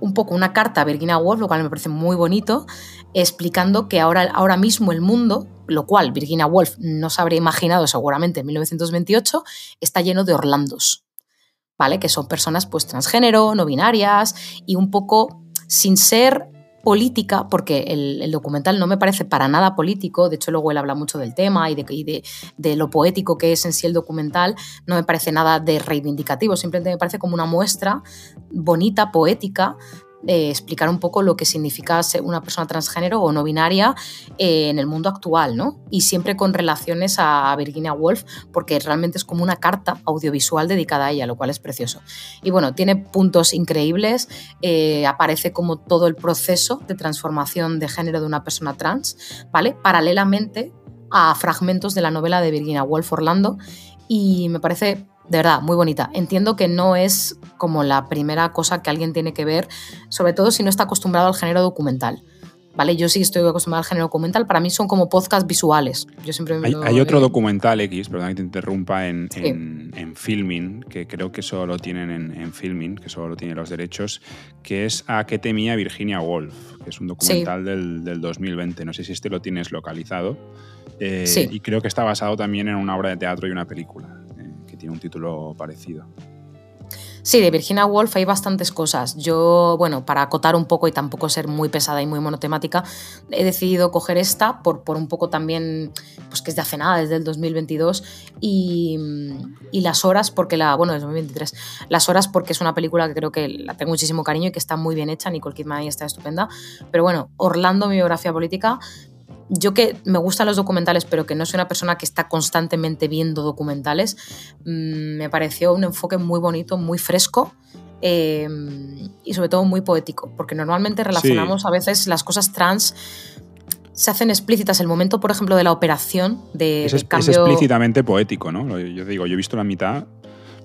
un poco una carta a Virginia Woolf, lo cual me parece muy bonito, explicando que ahora, ahora mismo el mundo, lo cual Virginia Woolf no se habría imaginado seguramente en 1928, está lleno de Orlandos, ¿vale? Que son personas pues transgénero, no binarias y un poco sin ser política, porque el, documental no me parece para nada político, de hecho luego él habla mucho del tema y, de, de, lo poético que es en sí el documental, no me parece nada de reivindicativo, simplemente me parece como una muestra bonita, poética, explicar un poco lo que significa ser una persona transgénero o no binaria eh, en el mundo actual, ¿no? Y siempre con relaciones a Virginia Woolf, porque realmente es como una carta audiovisual dedicada a ella, lo cual es precioso. Y bueno, tiene puntos increíbles, eh, aparece como todo el proceso de transformación de género de una persona trans, ¿vale? Paralelamente a fragmentos de la novela de Virginia Woolf Orlando, y me parece de verdad, muy bonita. Entiendo que no es como la primera cosa que alguien tiene que ver, sobre todo si no está acostumbrado al género documental. ¿Vale? Yo sí estoy acostumbrado al género documental, para mí son como podcasts visuales. Yo siempre hay, otro documental X, perdón que te interrumpa, en, en, Filming, que creo que solo lo tienen en, Filming, que solo tiene los derechos, que es A qué temía Virginia Woolf, que es un documental del, del, 2020. No sé si este lo tienes localizado. Eh, y creo que está basado también en una obra de teatro y una película tiene un título parecido. Sí, de Virginia Woolf hay bastantes cosas. Yo, bueno, para acotar un poco y tampoco ser muy pesada y muy monotemática, he decidido coger esta por, por un poco también, pues que es de hace nada, desde el 2022, y, y, Las Horas, porque la, bueno, desde 2023, Las Horas porque es una película que creo que la tengo muchísimo cariño y que está muy bien hecha, Nicole Kidman ahí está estupenda, pero bueno, Orlando, mi biografía política, yo que me gustan los documentales, pero que no soy una persona que está constantemente viendo documentales, mm, me pareció un enfoque muy bonito, muy fresco. Em, y sobre todo muy poético, porque normalmente relacionamos a veces las cosas trans se hacen explícitas. El momento, por ejemplo, de la operación de, es, cambio... es explícitamente poético, ¿no? Yo digo, yo he visto la mitad,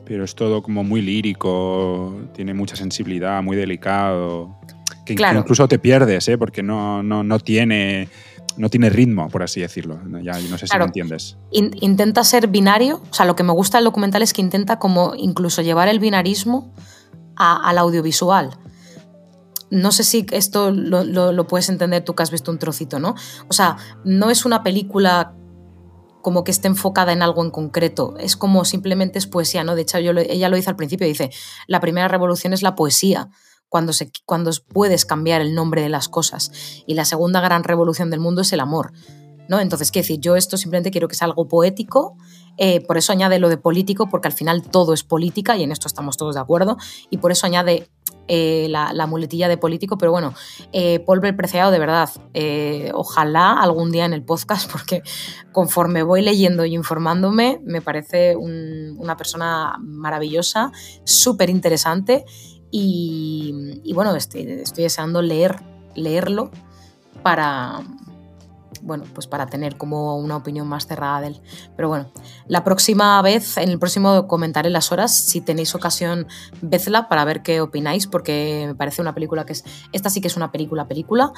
pero es todo como muy lírico, tiene mucha sensibilidad, muy delicado. Que, incluso te pierdes, ¿eh? porque no, no, no tiene no tiene ritmo, por así decirlo. Ya no sé si lo entiendes. intenta ser binario. O sea, lo que me gusta del documental es que intenta como incluso llevar el binarismo al audiovisual. No sé si esto lo, puedes entender tú que has visto un trocito, ¿no? O sea, no es una película como que esté enfocada en algo en concreto. Es como simplemente es poesía, ¿no? De hecho, yo ella lo dice al principio, dice, la primera revolución es la poesía cuando, se, cuando puedes cambiar el nombre de las cosas. Y la segunda gran revolución del mundo es el amor. ¿no? Entonces, ¿qué decir? Yo esto simplemente quiero que sea algo poético, eh, por eso añade lo de político, porque al final todo es política y en esto estamos todos de acuerdo, y por eso añade eh, la, muletilla de político, pero bueno, eh, Paul Preciado, de verdad, eh, ojalá algún día en el podcast, [LAUGHS] porque conforme voy leyendo y informándome, me parece una persona maravillosa, súper interesante y, bueno, estoy, estoy, deseando leer, leerlo para, bueno, pues para tener como una opinión más cerrada de él. Pero bueno, la próxima vez, en el próximo comentaré las horas, si tenéis ocasión, vedla para ver qué opináis, porque me parece una película que es, esta sí que es una película, película.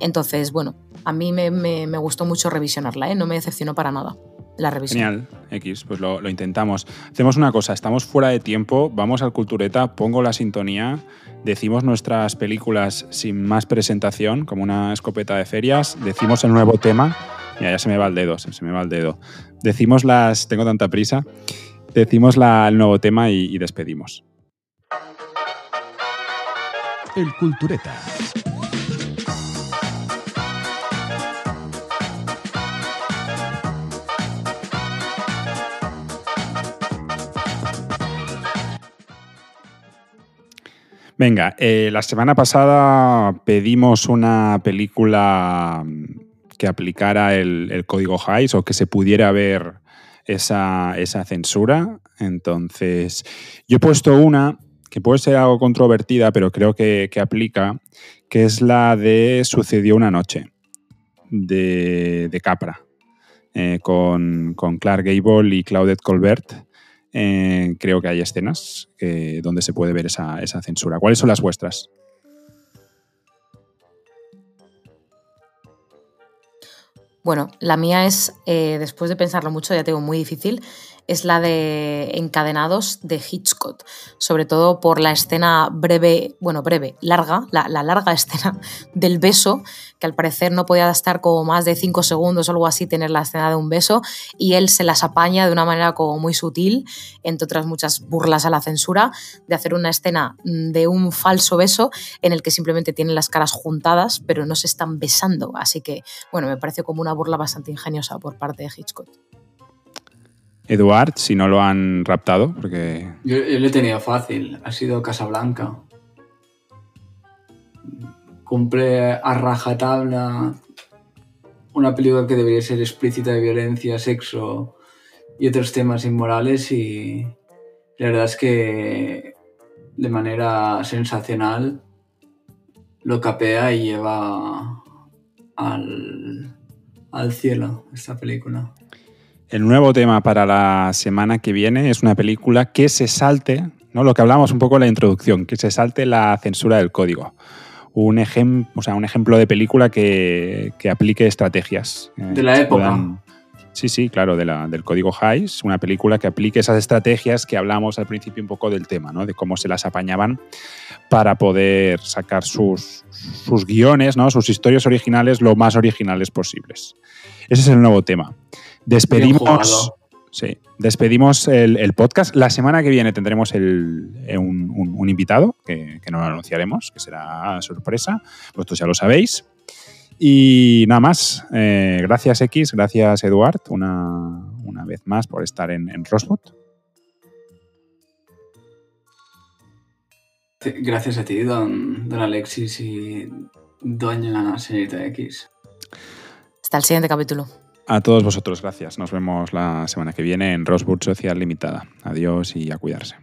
Entonces, bueno, a mí me, me, gustó mucho revisionarla, ¿eh? no me decepcionó para nada la revisión. Genial, X, pues lo, intentamos. Hacemos una cosa, estamos fuera de tiempo, vamos al Cultureta, pongo la sintonía, decimos nuestras películas sin más presentación, como una escopeta de ferias, decimos el nuevo tema, Mira, ya se me va el dedo, se me va el dedo. Decimos las, tengo tanta prisa, decimos el nuevo tema y, y despedimos. El Cultureta. Venga, eh, la semana pasada pedimos una película mm, que aplicara el, código Hays o que se pudiera ver esa, censura. Entonces, yo he puesto una que puede ser algo controvertida, pero creo que, aplica, que es la de Sucedió una noche, de, Capra, eh, con, con Clark Gable y Claudette Colbert eh, creo que hay escenas donde se puede ver esa, censura. ¿Cuáles son las vuestras? Bueno, la mía es, eh, después de pensarlo mucho, ya tengo muy difícil, es la de Encadenados de Hitchcock, sobre todo por la escena breve, bueno, breve, larga, la, larga [LAUGHS] escena del beso, que al parecer no podía estar como más de cinco segundos o algo así tener la escena de un beso, y él se las apaña de una manera como muy sutil, entre otras muchas burlas a la censura, de hacer una escena de un falso beso en el que simplemente tienen las caras juntadas, pero no se están besando. Así que, bueno, me parece como una burla bastante ingeniosa por parte de Hitchcock. Eduard, si no lo han raptado, porque... Yo, lo he tenido fácil, ha sido Casablanca. Cumple a rajatabla una película que debería ser explícita de violencia, sexo y otros temas inmorales y la verdad es que de manera sensacional lo capea y lleva al, al cielo esta película. El nuevo tema para la semana que viene es una película que se salte, ¿no? lo que hablamos un poco en la introducción, que se salte la censura del código. Un, ejem o sea, un ejemplo de película que, que aplique estrategias. Eh, de la época. Sí, sí, claro, de la, del código Hayes, una película que aplique esas estrategias que hablamos al principio un poco del tema, ¿no? de cómo se las apañaban para poder sacar sus, sus guiones, ¿no? sus historias originales lo más originales posibles. Ese es el nuevo tema. Despedimos, sí, despedimos el, podcast. La semana que viene tendremos el, eh, un, invitado, que, no lo anunciaremos, que será sorpresa. Vosotros ya lo sabéis. Y nada más. Eh, gracias, X. Gracias, Eduard, una, vez más por estar en, en Rosbot. Gracias a ti, don, don Alexis y doña señorita X. Hasta el siguiente capítulo. A todos vosotros, gracias. Nos vemos la semana que viene en Rosebud Social Limitada. Adiós y a cuidarse.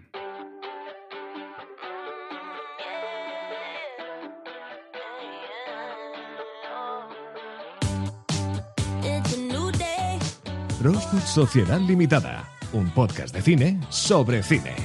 Rosebud Sociedad Limitada, un podcast de cine sobre cine.